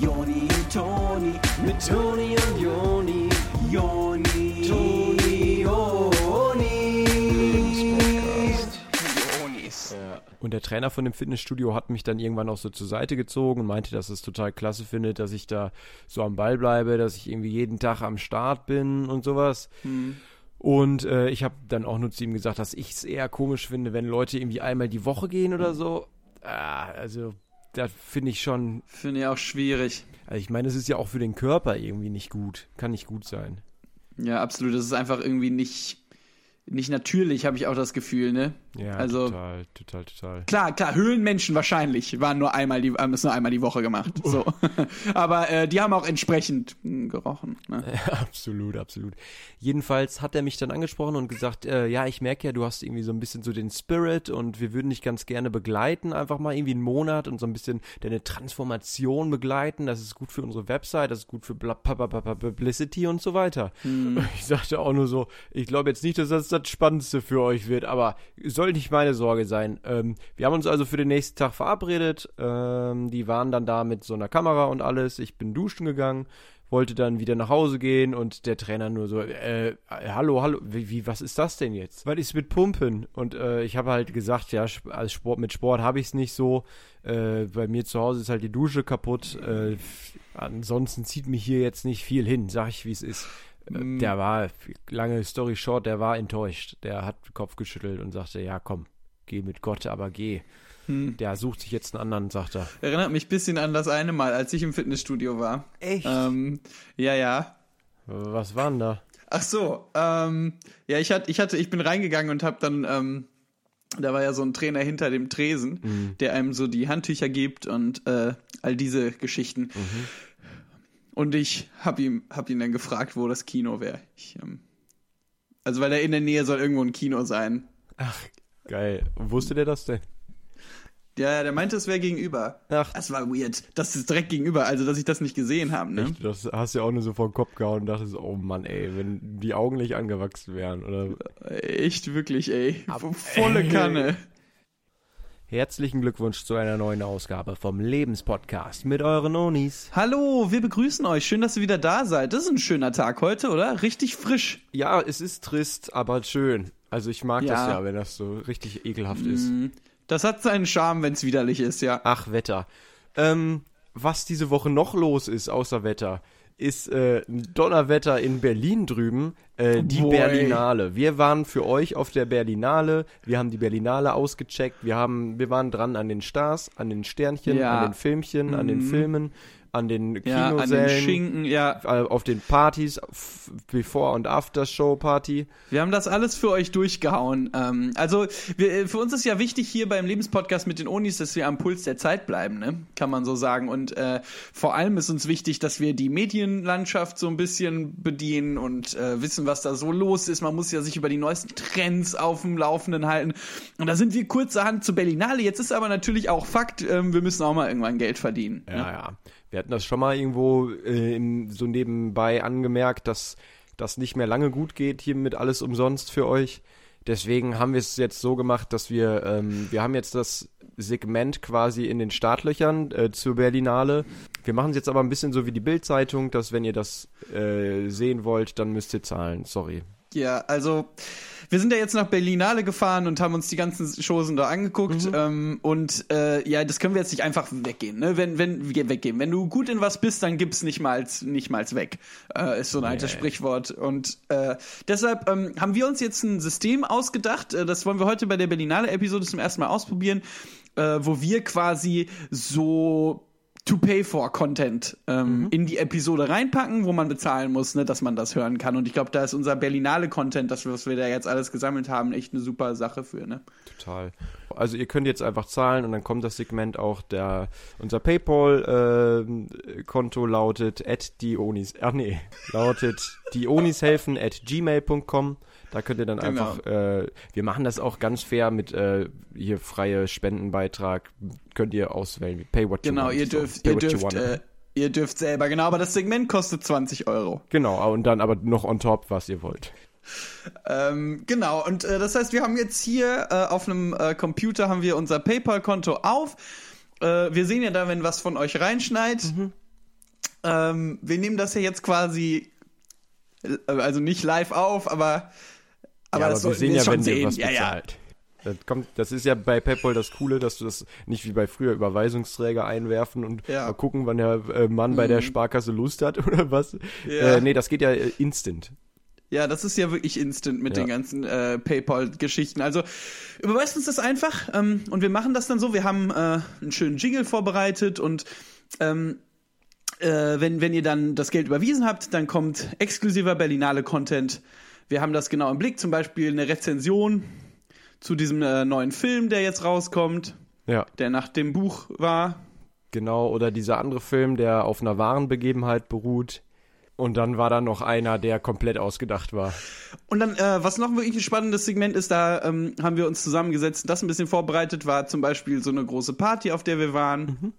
Joni und Toni, mit Toni und Joni, Joni, Toni, Jonis. Und der Trainer von dem Fitnessstudio hat mich dann irgendwann auch so zur Seite gezogen und meinte, dass es total klasse findet, dass ich da so am Ball bleibe, dass ich irgendwie jeden Tag am Start bin und sowas. Und äh, ich habe dann auch nur zu ihm gesagt, dass ich es eher komisch finde, wenn Leute irgendwie einmal die Woche gehen oder so. Ah, also, das finde ich schon. Finde ich auch schwierig. Also ich meine, es ist ja auch für den Körper irgendwie nicht gut. Kann nicht gut sein. Ja, absolut. Das ist einfach irgendwie nicht, nicht natürlich, habe ich auch das Gefühl, ne? Ja, Also- total, total, total. Klar, klar, Höhlenmenschen wahrscheinlich waren nur einmal die, haben es nur einmal die Woche gemacht. So. Aber äh, die haben auch entsprechend mh, gerochen. Ne? absolut, absolut. Jedenfalls hat er mich dann angesprochen und gesagt, äh, ja, ich merke ja, du hast irgendwie so ein bisschen so den Spirit und wir würden dich ganz gerne begleiten, einfach mal irgendwie einen Monat und so ein bisschen deine Transformation begleiten. Das ist gut für unsere Website, das ist gut für Publicity und so weiter. Und Ich sagte auch nur so, ich glaube jetzt nicht, dass das das Spannendste für euch wird, aber soll nicht meine Sorge sein. Ähm, wir haben uns also für den nächsten Tag verabredet. Ähm, die waren dann da mit so einer Kamera und alles. Ich bin duschen gegangen wollte dann wieder nach Hause gehen und der Trainer nur so, äh, hallo, hallo, wie, wie was ist das denn jetzt? Was ist mit Pumpen? Und äh, ich habe halt gesagt, ja, als Sport, mit Sport habe ich es nicht so. Äh, bei mir zu Hause ist halt die Dusche kaputt. Äh, ansonsten zieht mich hier jetzt nicht viel hin, sag ich, wie es ist. Äh, Der war, lange Story short, der war enttäuscht. Der hat den Kopf geschüttelt und sagte, ja, komm, geh mit Gott, aber geh. Der sucht sich jetzt einen anderen, sagt er. Erinnert mich ein bisschen an das eine Mal, als ich im Fitnessstudio war. Echt? Ähm, ja, ja. Was war denn da? Ach so, ähm, ja, ich hatte, ich hatte, ich bin reingegangen und habe dann, ähm, da war ja so ein Trainer hinter dem Tresen, der einem so die Handtücher gibt und äh, all diese Geschichten. Und ich habe ihm, hab ihn dann gefragt, wo das Kino wäre. Ich, ähm, also weil da in der Nähe soll irgendwo ein Kino sein. Geil. Wusste der das denn? Ja, ja, der meinte, es wäre gegenüber. Ach. Das war weird. Das ist direkt gegenüber, also dass ich das nicht gesehen habe, ne? Echt? Das hast du ja auch nur so vor den Kopf gehauen und dachtest, oh Mann, ey, wenn die Augen nicht angewachsen wären. Oder Echt, wirklich, ey. Volle Kanne. Herzlichen Glückwunsch zu einer neuen Ausgabe vom Lebenspodcast mit euren Onis. Hallo, wir begrüßen euch. Schön, dass ihr wieder da seid. Das ist ein schöner Tag heute, oder? Richtig frisch. Ja, es ist trist, aber schön. Also ich mag das Ja. ja, wenn das so richtig ekelhaft ist. Das hat seinen Charme, wenn es widerlich ist, ja. Ach, Wetter. Ähm, was diese Woche noch los ist, außer Wetter, ist äh, ein Donnerwetter in Berlin drüben, äh, die Boy. Berlinale. Wir waren für euch auf der Berlinale, wir haben die Berlinale ausgecheckt, wir haben, wir waren dran an den Stars, an den Sternchen, Ja. an den Filmchen, an den Filmen, an den Ja, an den Kinosälen, Schinken, ja. äh, auf den Partys, Before- und After-Show-Party. Wir haben das alles für euch durchgehauen. Ähm, also, wir, äh, für uns ist ja wichtig hier beim Lebenspodcast mit den Onis, dass wir am Puls der Zeit bleiben, ne? Kann man so sagen. Und äh, vor allem ist uns wichtig, dass wir die Medienlandschaft so ein bisschen bedienen und äh, wissen, was da so los ist. Man muss ja sich über die neuesten Trends auf dem Laufenden halten. Und da sind wir kurzerhand zur Berlinale. Jetzt ist aber natürlich auch Fakt, ähm, wir müssen auch mal irgendwann Geld verdienen. Ja, ne? ja. Wir hatten das schon mal irgendwo äh, im, so nebenbei angemerkt, dass das nicht mehr lange gut geht hier mit alles umsonst für euch. Deswegen haben wir es jetzt so gemacht, dass wir, ähm, wir haben jetzt das Segment quasi in den Startlöchern äh, zur Berlinale. Wir machen es jetzt aber ein bisschen so wie die Bild-Zeitung, dass wenn ihr das äh, sehen wollt, dann müsst ihr zahlen. Sorry. Ja, also wir sind ja jetzt nach Berlinale gefahren und haben uns die ganzen Shows da angeguckt. Ähm, und äh, ja, das können wir jetzt nicht einfach weggehen. Ne? Wenn, wenn wir weggehen. Wenn du gut in was bist, dann gib's nicht mal nicht mal weg. Äh, ist so ein altes Sprichwort. Und äh, deshalb ähm, haben wir uns jetzt ein System ausgedacht. Äh, das wollen wir heute bei der Berlinale-Episode zum ersten Mal ausprobieren, äh, wo wir quasi so to pay for Content ähm, in die Episode reinpacken, wo man bezahlen muss, ne, dass man das hören kann. Und ich glaube, da ist unser Berlinale Content, das was wir da jetzt alles gesammelt haben, echt eine super Sache für. Ne? Total. Also ihr könnt jetzt einfach zahlen und dann kommt das Segment auch der unser PayPal-Konto lautet at dionis, ach nee, lautet dionishelfen at gmail.com. Da könnt ihr dann Genau. einfach, äh, wir machen das auch ganz fair mit äh, hier freie Spendenbeitrag, könnt ihr auswählen. Pay what you Genau, want. ihr So, dürft, pay ihr what you dürft, want. äh, ihr dürft selber, genau, aber das Segment kostet 20 Euro. genau, und dann aber noch on top, was ihr wollt. Ähm, genau, und äh, das heißt, wir haben jetzt hier äh, auf einem äh, Computer haben wir unser PayPal-Konto auf. Äh, wir sehen ja da, wenn was von euch reinschneit. ähm, wir nehmen das ja jetzt quasi, äh, also nicht live auf, aber, aber, ja, das aber wir sollten sehen wir ja, wenn sehen. was bezahlt. Das, kommt, das ist ja bei PayPal das Coole, dass du das nicht wie bei früher Überweisungsträger einwerfen und Ja. Mhm. mal gucken, wann der äh, Mann bei der Sparkasse Lust hat oder was. Ja. Äh, nee, das geht ja äh, instant. Ja, das ist ja wirklich instant mit Ja. den ganzen äh, PayPal-Geschichten. Also überweist uns das einfach ähm, und wir machen das dann so. Wir haben äh, einen schönen Jingle vorbereitet und ähm, äh, wenn, wenn ihr dann das Geld überwiesen habt, dann kommt exklusiver Berlinale-Content. Wir haben das genau im Blick, zum Beispiel eine Rezension zu diesem äh, neuen Film, der jetzt rauskommt, Ja, der nach dem Buch war. genau. Oder dieser andere Film, der auf einer wahren Begebenheit beruht. Und dann war da noch einer, der komplett ausgedacht war. Und dann, äh, was noch wirklich ein spannendes Segment ist, da ähm, haben wir uns zusammengesetzt, das ein bisschen vorbereitet war, zum Beispiel so eine große Party, auf der wir waren.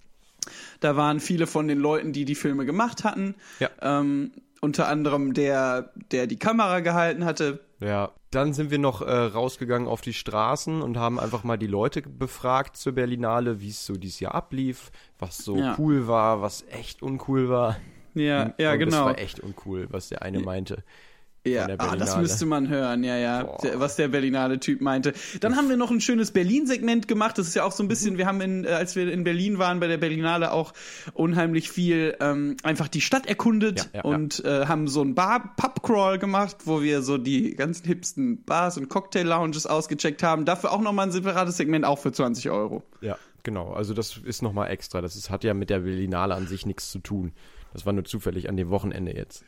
Da waren viele von den Leuten, die die Filme gemacht hatten. Ja. Ähm, unter anderem der, der die Kamera gehalten hatte. Ja, dann sind wir noch äh, rausgegangen auf die Straßen und haben einfach mal die Leute befragt zur Berlinale, wie es so dieses Jahr ablief, was so Ja. cool war, was echt uncool war. Ja, ja, und Das genau. war echt uncool, was der eine meinte. Ja, ah, das müsste man hören, ja, ja, Boah. was der Berlinale Typ meinte. Dann haben wir noch ein schönes Berlin-Segment gemacht. Das ist ja auch so ein bisschen, wir haben, in, äh, als wir in Berlin waren, bei der Berlinale auch unheimlich viel ähm, einfach die Stadt erkundet Ja, ja, und Äh, haben so ein Bar-Pub-Crawl gemacht, wo wir so die ganzen hipsten Bars und Cocktail-Lounges ausgecheckt haben. Dafür auch nochmal ein separates Segment, auch für 20 Euro. Ja, genau. Also das ist nochmal extra. Das ist, hat ja mit der Berlinale an sich nichts zu tun. Das war nur zufällig an dem Wochenende jetzt.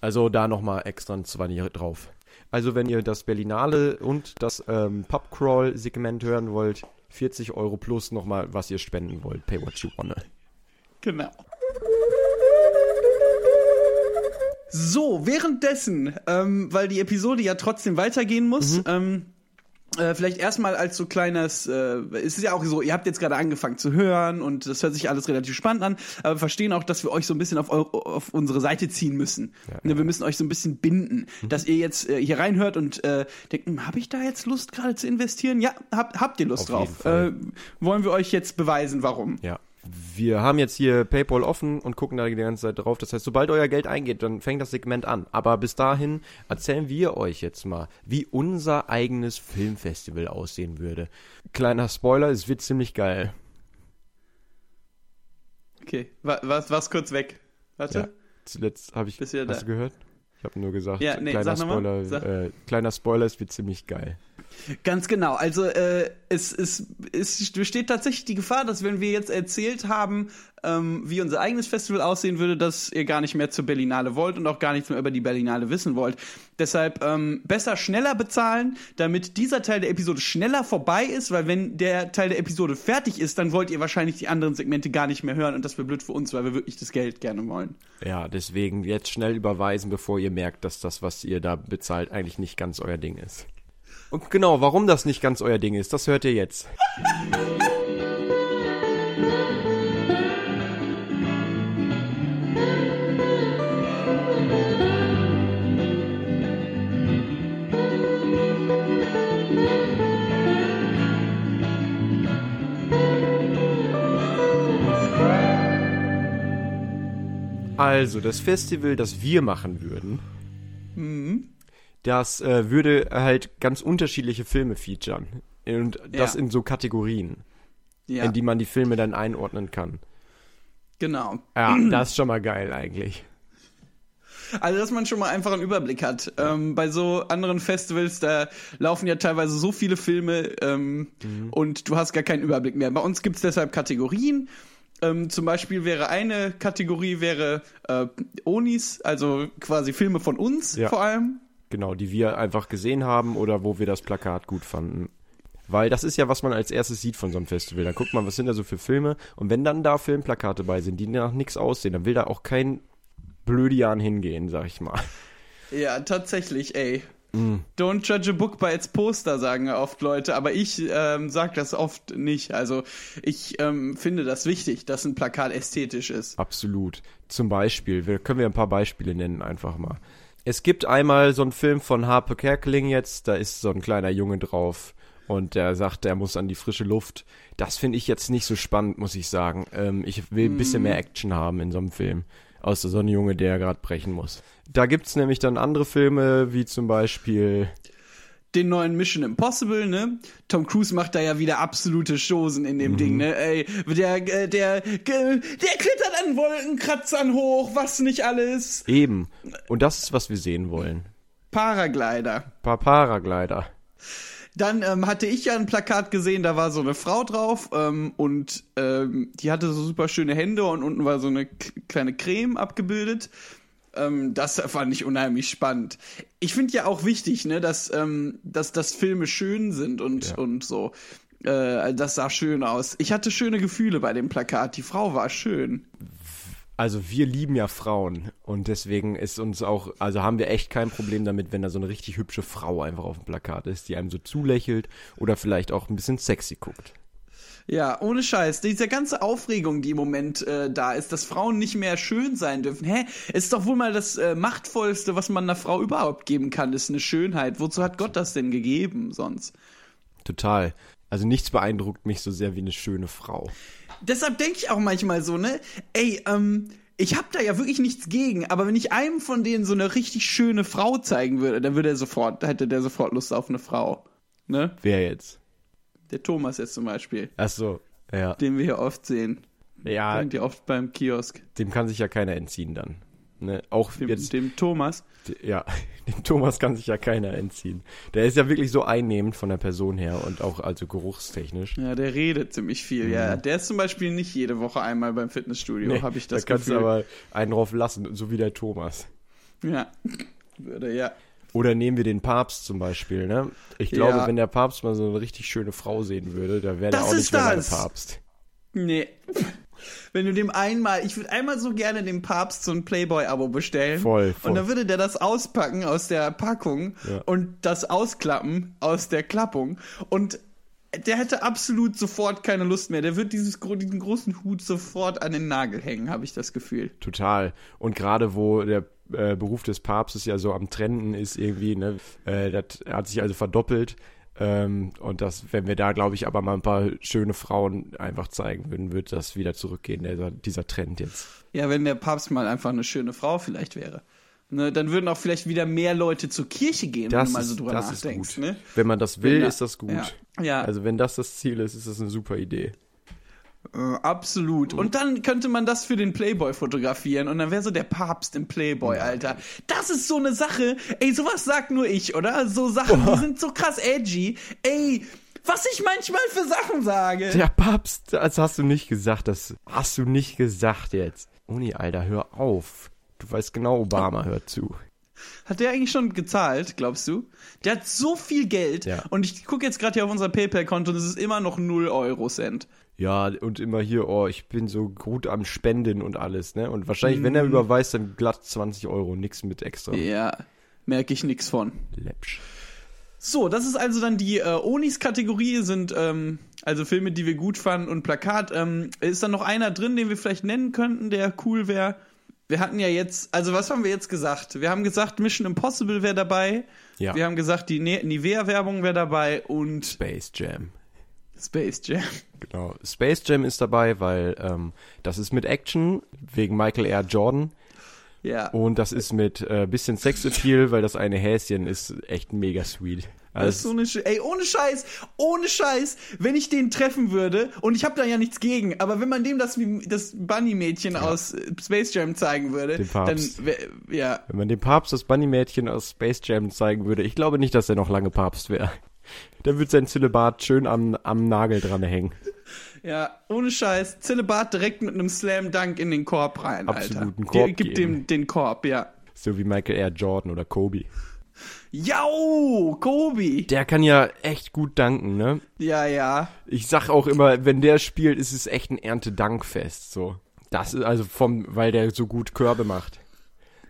Also da nochmal extra ein 20 drauf. Also wenn ihr das Berlinale und das ähm, Pubcrawl-Segment hören wollt, 40 Euro plus nochmal, was ihr spenden wollt. Pay what you wanna. Genau. So, währenddessen, ähm, weil die Episode ja trotzdem weitergehen muss, ähm, äh, vielleicht erstmal als so kleines, äh, es ist ja auch so, ihr habt jetzt gerade angefangen zu hören und das hört sich alles relativ spannend an, aber wir verstehen auch, dass wir euch so ein bisschen auf, eu auf unsere Seite ziehen müssen. Ne, wir müssen euch so ein bisschen binden, dass ihr jetzt äh, hier reinhört und äh, denkt, hm, habe ich da jetzt Lust gerade zu investieren? Ja, habt, habt ihr Lust Auf drauf. Äh, wollen wir euch jetzt beweisen, warum? Ja. Wir haben jetzt hier PayPal offen und gucken da die ganze Zeit drauf. Das heißt, sobald euer Geld eingeht, dann fängt das Segment an. Aber bis dahin erzählen wir euch jetzt mal, wie unser eigenes Filmfestival aussehen würde. Kleiner Spoiler, es wird ziemlich geil. Okay, wa- was, was kurz weg. Warte. Ja. Zuletzt habe ich. Bist hast da. du gehört? Ich habe nur gesagt, Ja, nee, kleiner. Spoiler, äh, kleiner Spoiler, es wird ziemlich geil. Ganz genau. Also äh, es, es, es besteht tatsächlich die Gefahr, dass wenn wir jetzt erzählt haben, ähm, wie unser eigenes Festival aussehen würde, dass ihr gar nicht mehr zur Berlinale wollt und auch gar nichts mehr über die Berlinale wissen wollt. Deshalb ähm, besser schneller bezahlen, damit dieser Teil der Episode schneller vorbei ist, weil wenn der Teil der Episode fertig ist, dann wollt ihr wahrscheinlich die anderen Segmente gar nicht mehr hören und das wäre blöd für uns, weil wir wirklich das Geld gerne wollen. Ja, deswegen jetzt schnell überweisen, bevor ihr merkt, dass das, was ihr da bezahlt, eigentlich nicht ganz euer Ding ist. Und genau, warum das nicht ganz euer Ding ist, das hört ihr jetzt. Also, das Festival, das wir machen würden, das äh, würde halt ganz unterschiedliche Filme featuren. Und das Ja. in so Kategorien, Ja, in die man die Filme dann einordnen kann. genau. Ja, das ist schon mal geil eigentlich. Also, dass man schon mal einfach einen Überblick hat. Ähm, bei so anderen Festivals, da laufen ja teilweise so viele Filme ähm, und du hast gar keinen Überblick mehr. Bei uns gibt's deshalb Kategorien. Ähm, zum Beispiel wäre eine Kategorie wäre äh, Onis, also quasi Filme von uns Ja. vor allem. Genau, die wir einfach gesehen haben oder wo wir das Plakat gut fanden. Weil das ist ja, was man als erstes sieht von so einem Festival. Da guckt man, was sind da so für Filme. Und wenn dann da Filmplakate bei sind, die nach nichts aussehen, dann will da auch kein Blödian hingehen, sag ich mal. Ja, tatsächlich, ey. Don't judge a book by its poster, sagen oft Leute, aber ich ähm, sag das oft nicht. Also ich ähm, finde das wichtig, dass ein Plakat ästhetisch ist. Absolut. Zum Beispiel, wir, können wir ein paar Beispiele nennen einfach mal. Es gibt einmal so einen Film von Harpe Kerkeling jetzt, da ist so ein kleiner Junge drauf und der sagt, er muss an die frische Luft. Das finde ich jetzt nicht so spannend, muss ich sagen. Ähm, ich will ein bisschen mehr Action haben in so einem Film. Außer so ein Junge, der gerade brechen muss. Da gibt's nämlich dann andere Filme, wie zum Beispiel den neuen Mission Impossible, ne? Tom Cruise macht da ja wieder absolute Chosen in Mhm. dem Ding, ne? Ey, der, äh, der, der, der klettert an Wolkenkratzern hoch, was nicht alles. eben. Und das ist, was wir sehen wollen. Paraglider. Paar Paraglider. Dann ähm, hatte ich ja ein Plakat gesehen, da war so eine Frau drauf ähm, und ähm, die hatte so super schöne Hände und unten war so eine kleine Creme abgebildet. Ähm, das fand ich unheimlich spannend. Ich finde ja auch wichtig, ne, dass, ähm, dass, dass Filme schön sind und, Ja. und so. Äh, das sah schön aus. Ich hatte schöne Gefühle bei dem Plakat. Die Frau war schön. Also wir lieben ja Frauen und deswegen ist uns auch, also haben wir echt kein Problem damit, wenn da so eine richtig hübsche Frau einfach auf dem Plakat ist, die einem so zulächelt oder vielleicht auch ein bisschen sexy guckt. Ja, ohne Scheiß. Diese ganze Aufregung, die im Moment äh, da ist, dass Frauen nicht mehr schön sein dürfen. Hä? Ist doch wohl mal das äh, machtvollste, was man einer Frau überhaupt geben kann, ist eine Schönheit. Wozu hat Gott das denn gegeben sonst? Total. Also nichts beeindruckt mich so sehr wie eine schöne Frau. Deshalb denke ich auch manchmal so, ne? Ey, ähm, ich hab da ja wirklich nichts gegen, aber wenn ich einem von denen so eine richtig schöne Frau zeigen würde, dann würde er sofort, hätte der sofort Lust auf eine Frau. Ne? Wer jetzt? Der Thomas jetzt zum Beispiel, Ach so, ja. den wir hier oft sehen. Ja, Denkt ihr oft beim Kiosk. dem kann sich ja keiner entziehen dann. Ne? Auch Dem, jetzt, dem Thomas. ja, dem Thomas kann sich ja keiner entziehen. Der ist ja wirklich so einnehmend von der Person her und auch also geruchstechnisch. Ja, der redet ziemlich viel. Ja, der ist zum Beispiel nicht jede Woche einmal beim Fitnessstudio, Nee, habe ich das da kannst Gefühl. du aber einen drauf lassen, so wie der Thomas. ja, würde ja. Oder nehmen wir den Papst zum Beispiel, ne? Ich glaube, Ja. wenn der Papst mal so eine richtig schöne Frau sehen würde, da wäre der Das auch nicht mehr das. Papst. Nee. Wenn du dem einmal, ich würde einmal so gerne dem Papst so ein Playboy-Abo bestellen. Voll, voll. Und dann würde der das auspacken aus der Packung Ja. und das ausklappen aus der Klappung. Und der hätte absolut sofort keine Lust mehr. Der wird dieses, diesen großen Hut sofort an den Nagel hängen, habe ich das Gefühl. Total. Und gerade wo der äh, Beruf des Papstes ja so am Trenden ist irgendwie, ne? Äh, das hat sich also verdoppelt. Ähm, und das, wenn wir da, glaube ich, aber mal ein paar schöne Frauen einfach zeigen würden, wird das wieder zurückgehen, dieser, dieser Trend jetzt. Ja, wenn der Papst mal einfach eine schöne Frau vielleicht wäre. Ne, dann würden auch vielleicht wieder mehr Leute zur Kirche gehen, wenn Das du mal ist, so drüber nachdenkst. gut. Ne? Wenn man das will, Wenn da- ist das gut. Ja. Ja. Also wenn das das Ziel ist, ist das eine super Idee. Äh, absolut. Und dann könnte man das für den Playboy fotografieren und dann wäre so der Papst im Playboy, Alter. Das ist so eine Sache. Ey, sowas sagt nur ich, oder? So Sachen, die sind so krass edgy. Ey, was ich manchmal für Sachen sage. Der Papst, das hast du nicht gesagt, das hast du nicht gesagt jetzt. Uni, Alter, hör auf. Du weißt genau, Obama hört zu. Hat der eigentlich schon gezahlt, glaubst du? Der hat so viel Geld Ja. und ich gucke jetzt gerade hier auf unser PayPal-Konto und es ist immer noch 0 Euro Cent. Ja, und immer hier, oh, ich bin so gut am Spenden und alles, ne? Und wahrscheinlich, wenn er überweist, dann glatt 20 Euro, nix mit extra. Ja, merke ich nix von. Läppsch. So, das ist also dann die äh, Onis-Kategorie, sind ähm, also Filme, die wir gut fanden und Plakat. Ähm, ist dann noch einer drin, den wir vielleicht nennen könnten, der cool wäre? Wir hatten ja jetzt, also was haben wir jetzt gesagt? Wir haben gesagt, Mission Impossible wäre dabei. Ja. Wir haben gesagt, die Ne- Nivea-Werbung wäre dabei und Space Jam. Space Jam. Genau. Space Jam ist dabei, weil ähm, das ist mit Action, wegen Michael R. Jordan. Ja. Und das ist mit äh, bisschen Sexappeal, weil das eine Häschen ist echt mega sweet. Das ist so eine Sch Ey, ohne Scheiß, ohne Scheiß, wenn ich den treffen würde, und ich habe da ja nichts gegen, aber wenn man dem das, das Bunny-Mädchen aus äh, Space Jam zeigen würde, Den dann, Papst. wär, ja, Wenn man dem Papst das Bunny-Mädchen aus Space Jam zeigen würde, ich glaube nicht, dass er noch lange Papst wäre. Der wird sein Zillebat schön am, am Nagel dran hängen. ja, ohne Scheiß, Zillebat direkt mit einem Slam Dunk in den Korb rein, Absolut, Alter. Korb Ge- Gib geben. dem den Korb, ja. So wie Michael R. Jordan oder Kobe. Jau, Kobi. Der kann ja echt gut danken, ne? Ja, ja. Ich sag auch immer, wenn der spielt, ist es echt ein Erntedankfest, so. Das ist also vom, weil der so gut Körbe macht.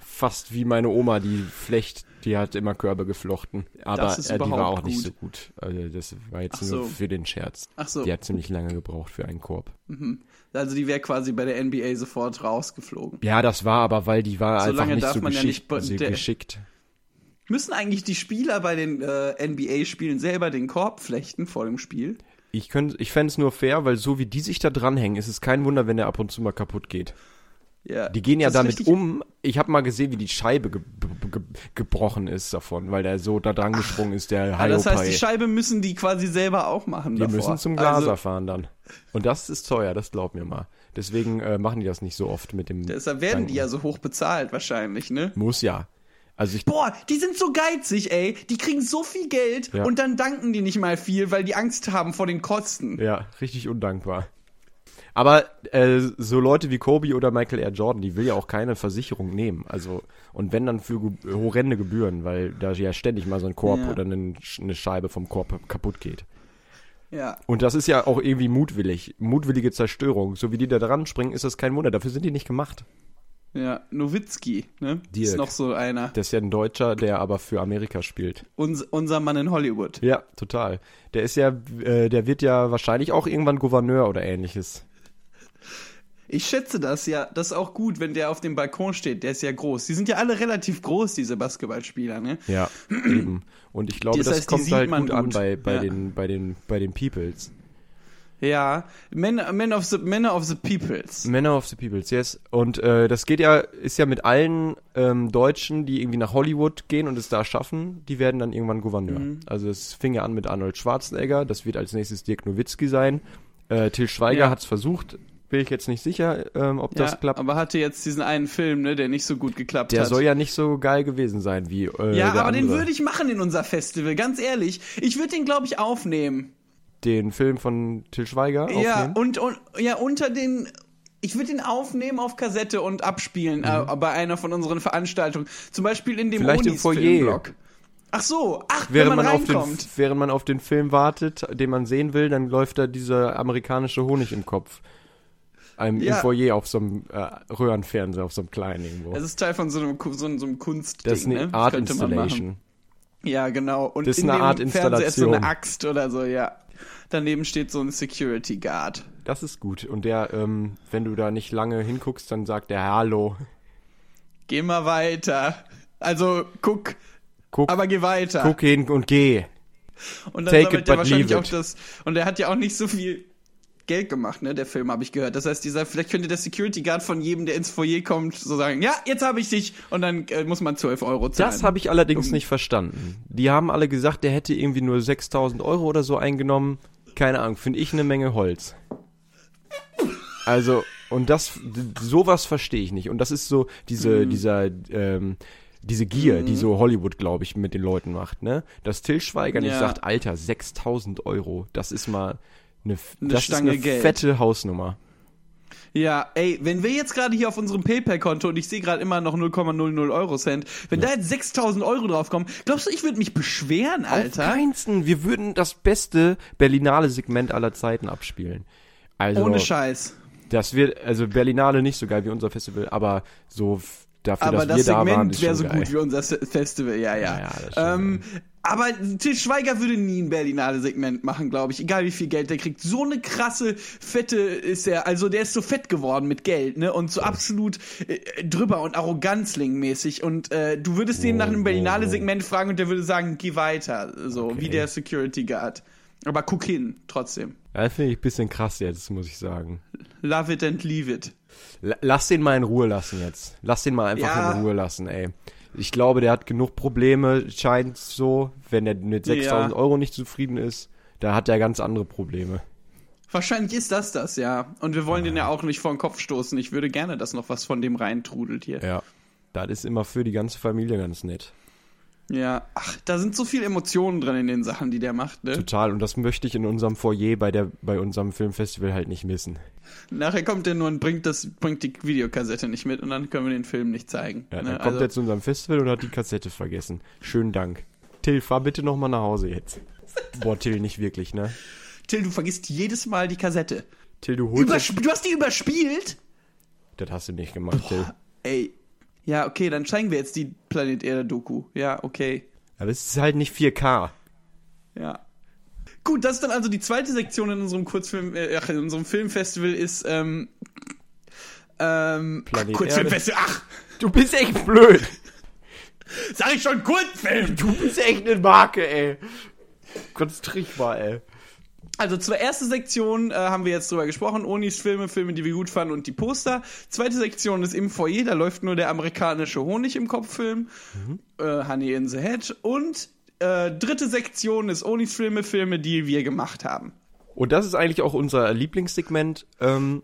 Fast wie meine Oma, die flecht, die hat immer Körbe geflochten. Aber äh, die war auch nicht gut. so gut. Also das war jetzt Ach nur so. für den Scherz. Ach so. Die hat ziemlich lange gebraucht für einen Korb. Also die wäre quasi bei der NBA sofort rausgeflogen. Ja, das war aber, weil die war So einfach lange nicht darf so man ja geschickt. nicht also geschickt. Müssen eigentlich die Spieler bei den äh, NBA-Spielen selber den Korb flechten vor dem Spiel? Ich, könnt, ich fände es nur fair, weil so wie die sich da dranhängen, ist es kein Wunder, wenn der ab und zu mal kaputt geht. Ja. Die gehen ja damit um. Ich habe mal gesehen, wie die Scheibe ge ge gebrochen ist davon, weil der so da dran gesprungen ist, der Ah, das heißt, die Scheibe müssen die quasi selber auch machen. Die davor. müssen zum Glaser Also, fahren dann. Und das ist teuer, das glaub mir mal. Deswegen äh, machen die das nicht so oft mit dem. deshalb werden die Danken. ja so hoch bezahlt wahrscheinlich, ne? Muss ja. Also ich. Boah, die sind so geizig, ey. Die kriegen so viel Geld Ja. und dann danken die nicht mal viel, weil die Angst haben vor den Kosten. Ja, richtig undankbar. Aber äh, so Leute wie Kobe oder Michael R. Jordan, die will ja auch keine Versicherung nehmen. Also, und wenn dann für ge horrende Gebühren, weil da ja ständig mal so ein Korb Ja. oder eine, eine Scheibe vom Korb kaputt geht. Ja. Und das ist ja auch irgendwie mutwillig. Mutwillige Zerstörung. So wie die da dran springen, ist das kein Wunder. Dafür sind die nicht gemacht. Ja, Nowitzki, ne? Dirk. Ist noch so einer. Das ist ja ein Deutscher, der aber für Amerika spielt. Uns, unser Mann in Hollywood. Ja, total. Der ist ja, äh, der wird ja wahrscheinlich auch irgendwann Gouverneur oder ähnliches. Ich schätze das, ja. Das ist auch gut, wenn der auf dem Balkon steht. Der ist ja groß. Die sind ja alle relativ groß, diese Basketballspieler, ne? Ja, eben. Und ich glaube, Das heißt, kommt halt man gut, an gut. bei, bei, Ja. den, bei, den, bei den Peoples. Ja. Men, men, of the, men of the Peoples. Männer of the Peoples, yes. Und äh, das geht ja, ist ja mit allen ähm, Deutschen, die irgendwie nach Hollywood gehen und es da schaffen, die werden dann irgendwann Gouverneur. Mhm. Also es fing ja an mit Arnold Schwarzenegger, das wird als nächstes Dirk Nowitzki sein. Äh, Till Schweiger Ja. hat's versucht, bin ich jetzt nicht sicher, ähm, ob Ja, das klappt. aber hatte jetzt diesen einen Film, ne, der nicht so gut geklappt Der hat. soll ja nicht so geil gewesen sein wie äh, ja, der aber den andere. würde ich machen in unser Festival, ganz ehrlich. Ich würde den, glaube ich, aufnehmen. Den Film von Till Schweiger Ja, aufnehmen. und, und ja, unter den. Ich würde den aufnehmen auf Kassette und abspielen äh, bei einer von unseren Veranstaltungen. Zum Beispiel in dem Mhm. Vielleicht im Onis Foyer. Filmblock. Ach so, ach, Während wenn man, man, auf den, reinkommt. während man auf den Film wartet, den man sehen will, dann läuft da dieser amerikanische Honig im Kopf. Einem, Im Ja. Foyer auf so einem äh, Röhrenfernseher, auf so einem kleinen irgendwo. Es ist Teil von so einem, so so einem Kunstding, das ist eine ne? Art Installation. Ja, genau. Und Das ist in eine dem Art Fernseher ist so eine Installation. Axt oder so, ja. Daneben steht so ein Security Guard. Das ist gut. Und der, ähm, wenn du da nicht lange hinguckst, dann sagt der Hallo. Geh mal weiter. Also guck, Guck, aber geh weiter. guck hin und geh. Und dann Take sammelt it, er but wahrscheinlich leave auch it. das. Und er hat ja auch nicht so viel Geld gemacht, ne? Der Film habe ich gehört. Das heißt, dieser, vielleicht könnte der Security Guard von jedem, der ins Foyer kommt, so sagen: Ja, jetzt habe ich dich. Und dann äh, muss man 12 Euro zahlen. Das habe ich allerdings Um- nicht verstanden. Die haben alle gesagt, der hätte irgendwie nur 6000 Euro oder so eingenommen. Keine Ahnung, finde ich eine Menge Holz. Also, und das, sowas verstehe ich nicht. Und das ist so diese, Mhm. dieser, ähm, diese Gier, die so Hollywood, glaube ich, mit den Leuten macht, ne? Dass Till Schweiger nicht Ja. sagt, Alter, 6000 Euro, das ist mal eine, Eine das Stange ist eine Geld. fette Hausnummer. Ja, ey, wenn wir jetzt gerade hier auf unserem PayPal-Konto und ich sehe gerade immer noch 0,00 Euro Cent, wenn da jetzt 6000 Euro draufkommen, glaubst du, ich würde mich beschweren, Auf Alter? keinsten. Wir würden das beste Berlinale Segment aller Zeiten abspielen. Also, Ohne Scheiß. Das wird, also Berlinale nicht so geil wie unser Festival, aber so dafür, Aber dass das wir da waren, Segment ist wäre schon so geil. gut wie unser Se- Festival, ja, ja. Ja, ja, ähm, aber Til Schweiger würde nie ein Berlinale-Segment machen, glaube ich. Egal wie viel Geld der kriegt. So eine krasse, fette ist er. Also der ist so fett geworden mit Geld, ne? Und so absolut äh, drüber und arroganzling-mäßig. Und äh, du würdest den nach einem wow, Berlinale-Segment fragen und der würde sagen, geh weiter. So, Okay. wie der Security Guard. Aber guck hin, trotzdem. Ja, finde ich ein bisschen krass jetzt, muss ich sagen. Love it and leave it. L lass den mal in Ruhe lassen jetzt. Lass den mal einfach Ja. in Ruhe lassen, ey. Ich glaube, der hat genug Probleme, scheint so. Wenn er mit 6000 Ja. Euro nicht zufrieden ist, da hat er ganz andere Probleme. Wahrscheinlich ist das das, ja. Und wir wollen den ja auch nicht vor den Kopf stoßen. Ich würde gerne, dass noch was von dem reintrudelt hier. Ja. Das ist immer für die ganze Familie ganz nett. Ja, ach, da sind so viele Emotionen drin in den Sachen, die der macht, ne? Total. Und das möchte ich in unserem Foyer bei der, bei unserem Filmfestival halt nicht missen. Nachher kommt der nur und bringt das, bringt die Videokassette nicht mit und dann können wir den Film nicht zeigen. Ja, dann ne? kommt also, er zu unserem Festival und hat die Kassette vergessen. Schönen Dank. Till, fahr bitte noch mal nach Hause jetzt. Boah, Till, nicht wirklich, ne? Till, du vergisst jedes Mal die Kassette. Till, du holst. Übersp du hast die überspielt? Das hast du nicht gemacht, Till. Ey. Ja, okay, dann zeigen wir jetzt die Planet Erde Doku. Ja, okay. Aber es ist halt nicht 4K. Ja. Gut, das ist dann also die zweite Sektion in unserem Kurzfilm, äh, in unserem Filmfestival ist, ähm, ähm, Planet ach, Kurzfilmfestival, ach, Du bist echt blöd. Sag ich schon Kurzfilm? Du bist echt eine Marke, ey. Konzentrier dich mal, ey. Also zur ersten Sektion äh, haben wir jetzt drüber gesprochen, Onis Filme, Filme, die wir gut fanden und die Poster. Zweite Sektion ist im Foyer, da läuft nur der amerikanische Honig im Kopffilm, äh, Honey in the Head. Und äh, dritte Sektion ist Onis Filme, Filme, die wir gemacht haben. Und das ist eigentlich auch unser Lieblingssegment. Ähm,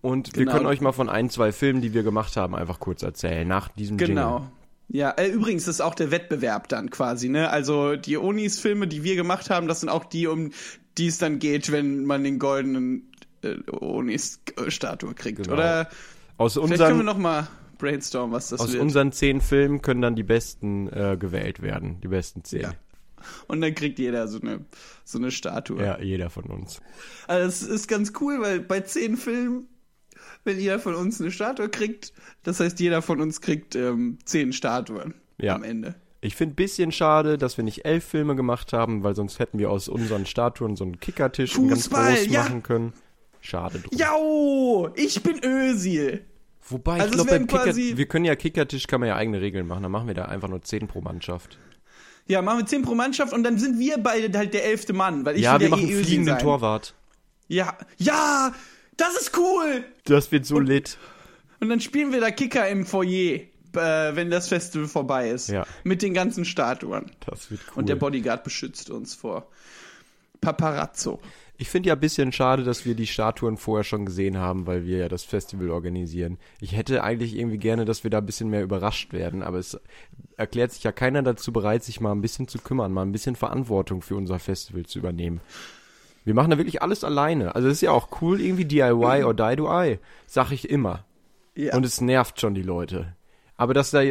und wir Genau. können euch mal von ein, zwei Filmen, die wir gemacht haben, einfach kurz erzählen. Nach diesem Genau. Jingle. Ja, äh, übrigens ist auch der Wettbewerb dann quasi, ne? Also die Onis Filme, die wir gemacht haben, das sind auch die, um die es dann geht, wenn man den goldenen äh, Onis äh, Statue kriegt. Genau. Oder Aus vielleicht können wir unseren, noch mal brainstormen, was das aus wird. unseren zehn Filmen können dann die besten äh, gewählt werden. Die besten zehn. Ja. Und dann kriegt jeder so eine so eine Statue. Ja, jeder von uns. Also das ist ganz cool, weil bei zehn Filmen, wenn jeder von uns eine Statue kriegt, das heißt, jeder von uns kriegt ähm, zehn Statuen Ja. am Ende. Ich finde ein bisschen schade, dass wir nicht elf Filme gemacht haben, weil sonst hätten wir aus unseren Statuen so einen Kickertisch ganz groß ja. machen können. Schade drum. Jau, ich bin Ösil. Wobei, Also ich glaube, beim Kicker, wir können ja Kickertisch, kann man ja eigene Regeln machen. Dann machen wir da einfach nur zehn pro Mannschaft. Ja, machen wir 10 pro Mannschaft und dann sind wir beide halt der elfte Mann, weil ich ja, wir machen eh fliegenden sein. Torwart. Ja, ja, das ist cool. Das wird so lit. Und dann spielen wir da Kicker im Foyer, äh, wenn das Festival vorbei ist. Ja. Mit den ganzen Statuen. Das wird cool. Und der Bodyguard beschützt uns vor Paparazzo. Ich finde ja ein bisschen schade, dass wir die Statuen vorher schon gesehen haben, weil wir ja das Festival organisieren. Ich hätte eigentlich irgendwie gerne, dass wir da ein bisschen mehr überrascht werden, aber es erklärt sich ja keiner dazu bereit, sich mal ein bisschen zu kümmern, mal ein bisschen Verantwortung für unser Festival zu übernehmen. Wir machen da wirklich alles alleine. Also es ist ja auch cool, irgendwie DIY or die do I, sag ich immer. Ja. Und es nervt schon die Leute. Aber dass da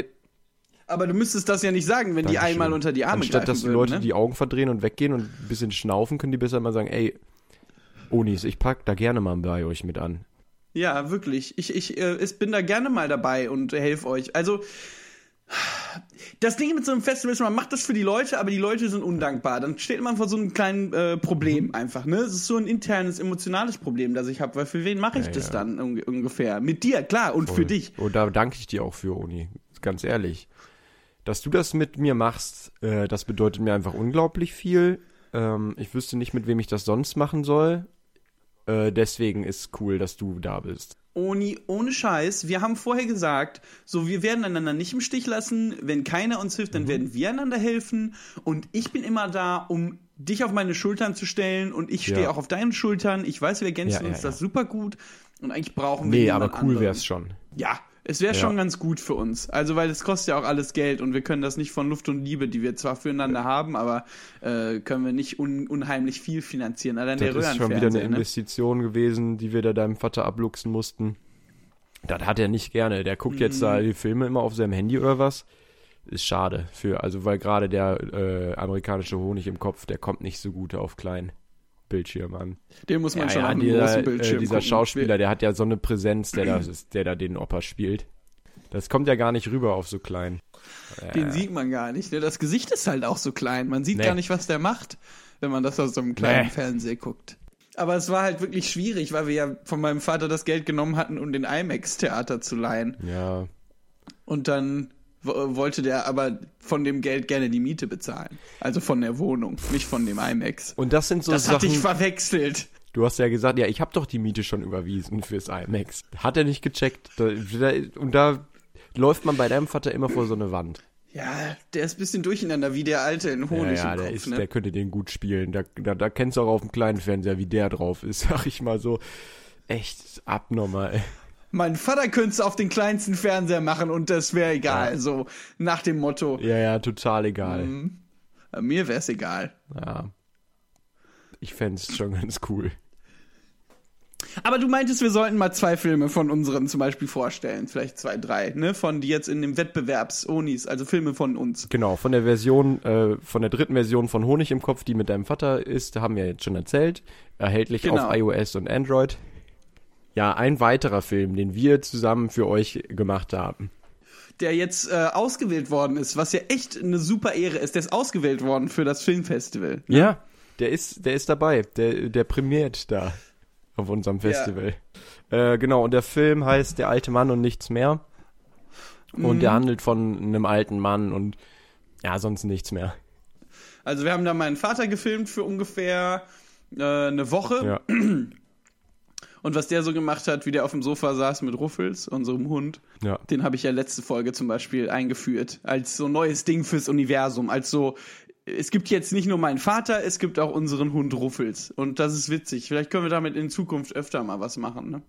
Aber du müsstest das ja nicht sagen, wenn die einmal unter die Arme Anstatt greifen dass die würden, Leute ne? die Augen verdrehen und weggehen und ein bisschen schnaufen, können die besser mal sagen, ey, Onis, ich pack da gerne mal bei euch mit an. Ja, wirklich. Ich, ich, äh, ich bin da gerne mal dabei und helfe euch. Also, das Ding mit so einem Festival ist, man macht das für die Leute, aber die Leute sind undankbar. Dann steht man vor so einem kleinen äh, Problem einfach. Ne, es ist so ein internes, emotionales Problem, das ich habe. Weil für wen mache ich Ja, das ja. dann un ungefähr? Mit dir, klar, und für dich. Und da danke ich dir auch für, Oni. Ganz ehrlich. Dass du das mit mir machst, äh, das bedeutet mir einfach unglaublich viel. Ähm, ich wüsste nicht, mit wem ich das sonst machen soll. Äh, deswegen ist cool, dass du da bist. Ohne, ohne Scheiß, wir haben vorher gesagt, so wir werden einander nicht im Stich lassen. Wenn keiner uns hilft, Mhm. dann werden wir einander helfen. Und ich bin immer da, um dich auf meine Schultern zu stellen und ich stehe Ja. auch auf deinen Schultern. Ich weiß, wir ergänzen Ja, ja, uns das super gut. Und eigentlich brauchen wir Nee, aber cool anderen. wär's schon. Ja, es wäre Ja. schon ganz gut für uns. Also, weil es kostet ja auch alles Geld und wir können das nicht von Luft und Liebe, die wir zwar füreinander haben, aber äh, können wir nicht un unheimlich viel finanzieren. Allein der Das ist schon wieder eine ne? Investition gewesen, die wir da deinem Vater abluchsen mussten. Das hat er nicht gerne. Der guckt jetzt Mhm. da die Filme immer auf seinem Handy oder was. Ist schade für, also weil gerade der äh, amerikanische Honig im Kopf, der kommt nicht so gut auf kleinen Bildschirm an. Den muss man Ja, schon ja, einem dieser, großen Bildschirm äh, dieser gucken. Schauspieler, der hat ja so eine Präsenz, der da, der da den Opa spielt. Das kommt ja gar nicht rüber auf so klein. Den sieht man gar nicht. Ne? Das Gesicht ist halt auch so klein. Man sieht Nee. gar nicht, was der macht, wenn man das aus so einem kleinen Nee. Fernseher guckt. Aber es war halt wirklich schwierig, weil wir ja von meinem Vater das Geld genommen hatten, um den IMAX-Theater zu leihen. Ja, Und dann wollte der aber von dem Geld gerne die Miete bezahlen. Also von der Wohnung, nicht von dem IMAX. und das sind so Das hatte ich Sachen. verwechselt. Du hast ja gesagt, ja, ich habe doch die Miete schon überwiesen fürs IMAX. Hat er nicht gecheckt. Und da läuft man bei deinem Vater immer vor so eine Wand. Ja, der ist ein bisschen durcheinander, wie der Alte in Ja, Honig ja, im der, Kopf, ist, ne? der könnte den gut spielen. Da, da, da kennst du auch auf dem kleinen Fernseher, wie der drauf ist, sag ich mal so. Echt abnormal. Mein Vater könnte es auf den kleinsten Fernseher machen und das wäre egal. Ja. So nach dem Motto, Ja, ja, total egal. Mhm. äh, mir wäre es egal. Ja. Ich fänd's schon ganz cool. Aber du meintest, wir sollten mal zwei Filme von unseren zum Beispiel vorstellen. Vielleicht zwei, drei, ne? Von die jetzt in dem Wettbewerbs-Onis, also Filme von uns. Genau, von der Version, äh, von der dritten Version von Honig im Kopf, die mit deinem Vater ist, haben wir jetzt schon erzählt. Erhältlich Genau. auf iOS und Android. Ja, ein weiterer Film, den wir zusammen für euch gemacht haben. Der jetzt äh, ausgewählt worden ist, was ja echt eine super Ehre ist. Der ist ausgewählt worden für das Filmfestival. Ja, der ist, der ist dabei. Der, der prämiert da auf unserem Festival. Äh, genau, und der Film heißt Der alte Mann und nichts mehr. Und Mhm. der handelt von einem alten Mann und ja, sonst nichts mehr. Also wir haben da meinen Vater gefilmt für ungefähr äh, eine Woche. Ja. Und was der so gemacht hat, wie der auf dem Sofa saß mit Ruffels, unserem Hund, Ja. den habe ich ja letzte Folge zum Beispiel eingeführt, als so neues Ding fürs Universum. Als so, es gibt jetzt nicht nur meinen Vater, es gibt auch unseren Hund Ruffels. Und das ist witzig. Vielleicht können wir damit in Zukunft öfter mal was machen. Ne?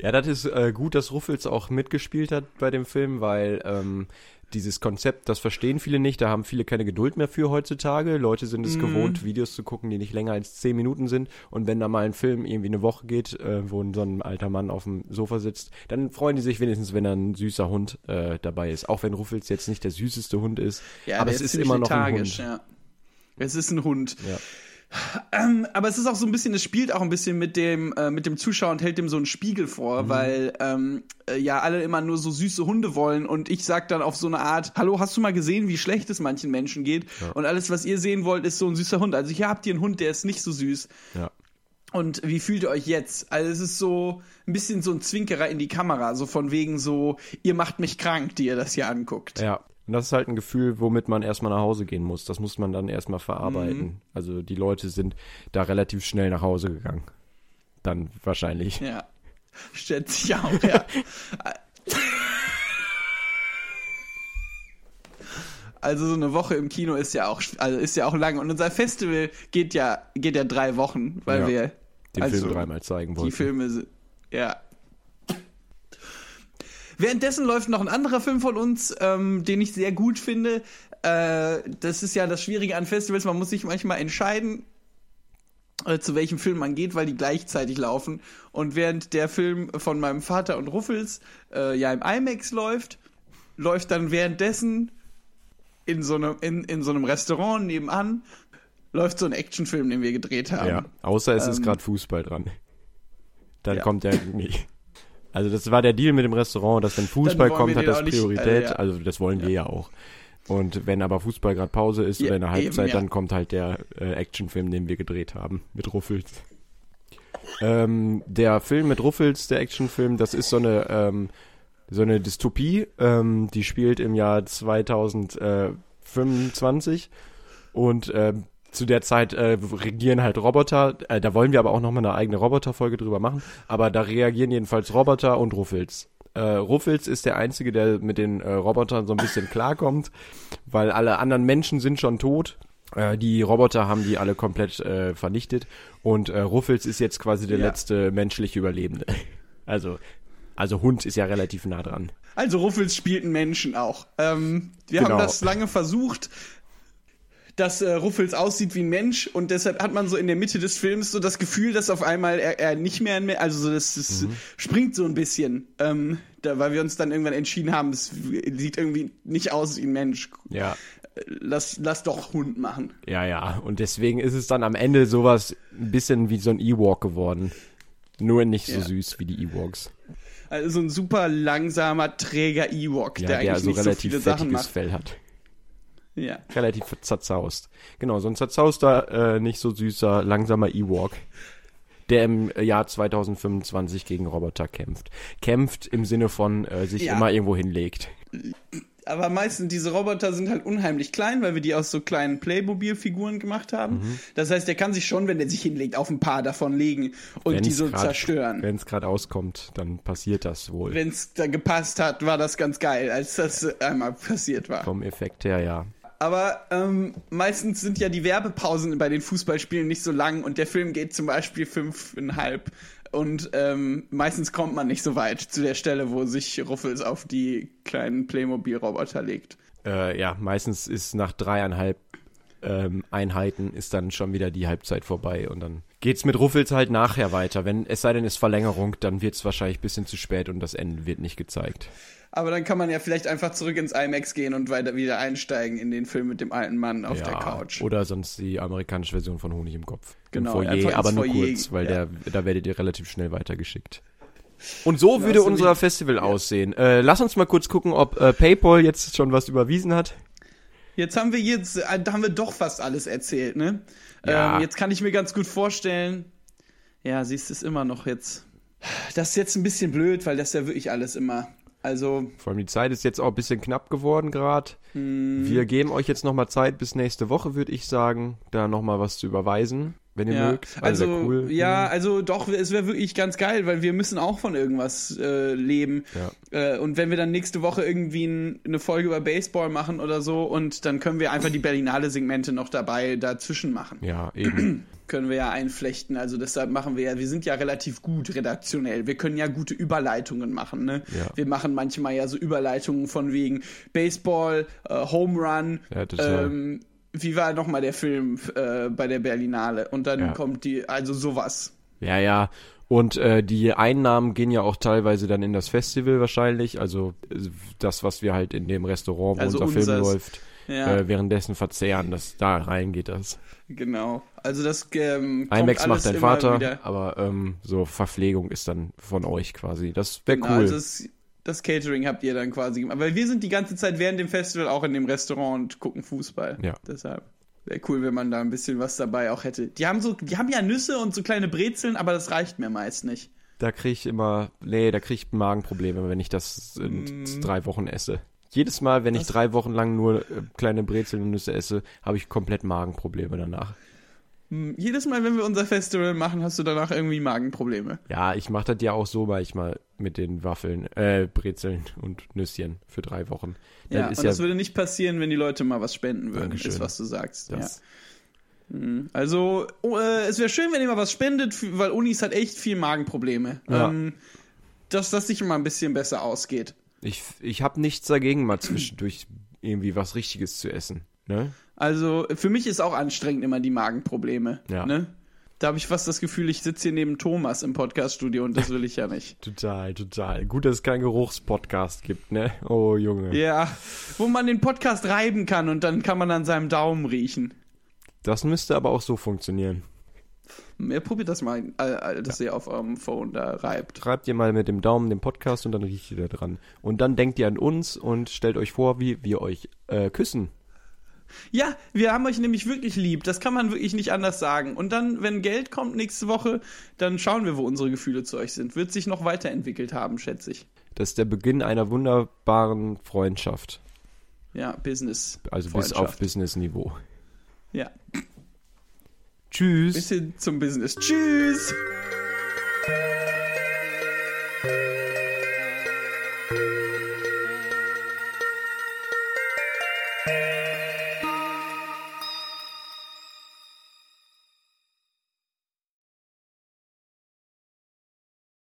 Ja, das ist äh, gut, dass Ruffels auch mitgespielt hat bei dem Film, weil ähm, dieses Konzept, das verstehen viele nicht, da haben viele keine Geduld mehr für heutzutage. Leute sind es gewohnt, Videos zu gucken, die nicht länger als zehn Minuten sind. Und wenn da mal ein Film irgendwie eine Woche geht, äh, wo so ein alter Mann auf dem Sofa sitzt, dann freuen die sich wenigstens, wenn da ein süßer Hund äh, dabei ist. Auch wenn Ruffels jetzt nicht der süßeste Hund ist, aber der es ist immer noch ein Hund. Ja. Es ist ein Hund. Ja. Ähm, aber es ist auch so ein bisschen, es spielt auch ein bisschen mit dem, äh, mit dem Zuschauer und hält dem so einen Spiegel vor, Mhm. weil ähm, äh, ja alle immer nur so süße Hunde wollen und ich sag dann auf so eine Art, hallo, hast du mal gesehen, wie schlecht es manchen Menschen geht? Und alles, was ihr sehen wollt, ist so ein süßer Hund. Also hier habt ihr einen Hund, der ist nicht so süß. Ja. Und wie fühlt ihr euch jetzt? Also es ist so ein bisschen so ein Zwinkerer in die Kamera, so von wegen so, ihr macht mich krank, die ihr das hier anguckt. Ja. Und das ist halt ein Gefühl, womit man erstmal nach Hause gehen muss. Das muss man dann erstmal verarbeiten. Mhm. Also die Leute sind da relativ schnell nach Hause gegangen. Dann wahrscheinlich. Ja. Schätze ich auch, ja. Also so eine Woche im Kino ist ja auch, also ist ja auch lang. Und unser Festival geht ja, geht ja drei Wochen, weil Ja. wir Den also Film dreimal zeigen die wollten. Filme, ja. Währenddessen läuft noch ein anderer Film von uns, ähm, den ich sehr gut finde. Äh, das ist ja das Schwierige an Festivals, man muss sich manchmal entscheiden, äh, zu welchem Film man geht, weil die gleichzeitig laufen. Und während der Film von meinem Vater und Ruffels äh, ja im IMAX läuft, läuft dann währenddessen in so einem, in, in so einem Restaurant nebenan, läuft so ein Actionfilm, den wir gedreht haben. Ja, außer es ist Ähm, gerade Fußball dran. Dann ja. kommt der nicht. Also das war der Deal mit dem Restaurant, dass wenn Fußball kommt, hat das auch nicht- Priorität. also, ja. Also das wollen wir ja auch. Und wenn aber Fußball gerade Pause ist Ja, oder in der Halbzeit, eben, ja. dann kommt halt der äh, Actionfilm, den wir gedreht haben, mit Ruffels. Ähm, der Film mit Ruffels, der Actionfilm, das ist so eine, ähm, so eine Dystopie, ähm, die spielt im Jahr 2025 und ähm, zu der Zeit äh, regieren halt Roboter. Äh, da wollen wir aber auch nochmal eine eigene Roboterfolge drüber machen. Aber da reagieren jedenfalls Roboter und Ruffels. Äh, Ruffels ist der Einzige, der mit den äh, Robotern so ein bisschen klarkommt, weil alle anderen Menschen sind schon tot. Äh, die Roboter haben die alle komplett äh, vernichtet. Und äh, Ruffels ist jetzt quasi der Ja. letzte menschliche Überlebende. Also, also Hund ist ja relativ nah dran. Also Ruffels spielt einen Menschen auch. Ähm, wir Genau. haben das lange versucht, dass äh, Ruffels aussieht wie ein Mensch und deshalb hat man so in der Mitte des Films so das Gefühl, dass auf einmal er, er nicht mehr ein Mensch, also so das, das Mhm. springt so ein bisschen, ähm, da, weil wir uns dann irgendwann entschieden haben, es sieht irgendwie nicht aus wie ein Mensch. Ja. Lass, lass doch Hund machen. Ja, ja. Und deswegen ist es dann am Ende sowas ein bisschen wie so ein Ewok geworden. Nur nicht so Ja. süß wie die Ewoks. Also so ein super langsamer, träger Ewok, Ja, der der, eigentlich also nicht so viele Sachen macht. Fell hat. Ja. Relativ zerzaust. Genau, so ein zerzauster, äh, nicht so süßer, langsamer Ewok. Der im Jahr 2025 gegen Roboter kämpft. Kämpft im Sinne von äh, sich Ja. immer irgendwo hinlegt. Aber meistens, diese Roboter sind halt unheimlich klein, weil wir die aus so kleinen Playmobil-Figuren gemacht haben. Mhm. Das heißt, der kann sich schon, wenn er sich hinlegt, auf ein paar davon legen und die so zerstören. Wenn es gerade auskommt, dann passiert das wohl. Wenn es da gepasst hat, war das ganz geil, als das einmal passiert war. Vom Effekt her, ja. Aber ähm, meistens sind ja die Werbepausen bei den Fußballspielen nicht so lang und der Film geht zum Beispiel fünfeinhalb. Und ähm, meistens kommt man nicht so weit zu der Stelle, wo sich Ruffels auf die kleinen Playmobil-Roboter legt. Äh, ja, meistens ist nach dreieinhalb ähm, Einheiten ist dann schon wieder die Halbzeit vorbei und dann geht's mit Ruffels halt nachher weiter. Wenn es sei denn, es ist Verlängerung, dann wird's wahrscheinlich ein bisschen zu spät und das Ende wird nicht gezeigt. Aber dann kann man ja vielleicht einfach zurück ins IMAX gehen und weiter wieder einsteigen in den Film mit dem alten Mann auf ja, der Couch. Oder sonst die amerikanische Version von Honig im Kopf. Genau, Im Foyer, aber nur Foyer, kurz, weil ja. der, da werdet ihr relativ schnell weitergeschickt. Und so würde unser Festival aussehen. Äh, lass uns mal kurz gucken, ob äh, PayPal jetzt schon was überwiesen hat. Jetzt haben wir jetzt, äh, da haben wir doch fast alles erzählt, ne? Ja. Ähm, jetzt kann ich mir ganz gut vorstellen. Ja, siehst du es immer noch jetzt. Das ist jetzt ein bisschen blöd, weil das ja wirklich alles immer Also, Vor allem die Zeit ist jetzt auch ein bisschen knapp geworden gerade. hm, Wir geben euch jetzt nochmal Zeit bis nächste Woche, würde ich sagen, da nochmal was zu überweisen, wenn ihr ja, mögt. Also, also, cool. ja, also doch, es wäre wirklich ganz geil, weil wir müssen auch von irgendwas äh, leben. Ja. Äh, und wenn wir dann nächste Woche irgendwie ein, eine Folge über Baseball machen oder so und dann können wir einfach die Berlinale-Segmente noch dabei dazwischen machen. Ja, eben. Können wir ja einflechten. Also deshalb machen wir ja, wir sind ja relativ gut redaktionell. Wir können ja gute Überleitungen machen. Ne? Ja. Wir machen manchmal ja so Überleitungen von wegen Baseball, äh, Home Run. Ja. Ähm, wie war nochmal der Film äh, bei der Berlinale? Und dann Ja. kommt die, also sowas. Ja, ja. Und äh, die Einnahmen gehen ja auch teilweise dann in das Festival wahrscheinlich. Also äh, das, was wir halt in dem Restaurant, wo Also unser Film läuft, Ja, äh, währenddessen verzehren. Das, da rein geht das. genau. Also das ähm, IMAX macht dein Vater, wieder. aber ähm, so Verpflegung ist dann von euch quasi. Das wäre Genau, cool. Also das, das Catering habt ihr dann quasi gemacht. Weil wir sind die ganze Zeit während dem Festival auch in dem Restaurant und gucken Fußball. Ja. Deshalb wäre cool, wenn man da ein bisschen was dabei auch hätte. Die haben so, die haben ja Nüsse und so kleine Brezeln, aber das reicht mir meist nicht. Da kriege ich immer, nee, da kriege ich Magenprobleme, wenn ich das in Mm. drei Wochen esse. Jedes Mal, wenn ich drei Wochen lang nur äh, kleine Brezeln und Nüsse esse, habe ich komplett Magenprobleme danach. Hm, Jedes Mal, wenn wir unser Festival machen, hast du danach irgendwie Magenprobleme. Ja, ich mache das ja auch so manchmal mit den Waffeln, äh, Brezeln und Nüsschen für drei Wochen. Das Ja, und ja das würde nicht passieren, wenn die Leute mal was spenden würden, Dankeschön. ist was du sagst. Ja. das. Mhm. Also, oh, äh, es wäre schön, wenn ihr mal was spendet, weil Unis hat echt viel Magenprobleme. Ja. Ähm, dass das sich mal ein bisschen besser ausgeht. Ich, ich habe nichts dagegen, mal zwischendurch irgendwie was Richtiges zu essen. Ne? Also, für mich ist auch anstrengend immer die Magenprobleme. Ja. Ne? Da habe ich fast das Gefühl, ich sitze hier neben Thomas im Podcaststudio und das will ich ja nicht. Total, total. Gut, dass es keinen Geruchspodcast gibt, ne? Oh, Junge. Ja, wo man den Podcast reiben kann und dann kann man an seinem Daumen riechen. Das müsste aber auch so funktionieren. Ja, probiert das mal, äh, äh, dass ihr auf eurem Phone da reibt. Schreibt ihr mal mit dem Daumen den Podcast und dann riecht ihr da dran. Und dann denkt ihr an uns und stellt euch vor, wie wir euch äh, küssen. Ja, wir haben euch nämlich wirklich lieb. Das kann man wirklich nicht anders sagen. Und dann, wenn Geld kommt nächste Woche, dann schauen wir, wo unsere Gefühle zu euch sind. Wird sich noch weiterentwickelt haben, schätze ich. Das ist der Beginn einer wunderbaren Freundschaft. Ja, Business. Also bis auf. Business-Niveau. Ja, Tschüss. bis hin zum Business. Tschüss!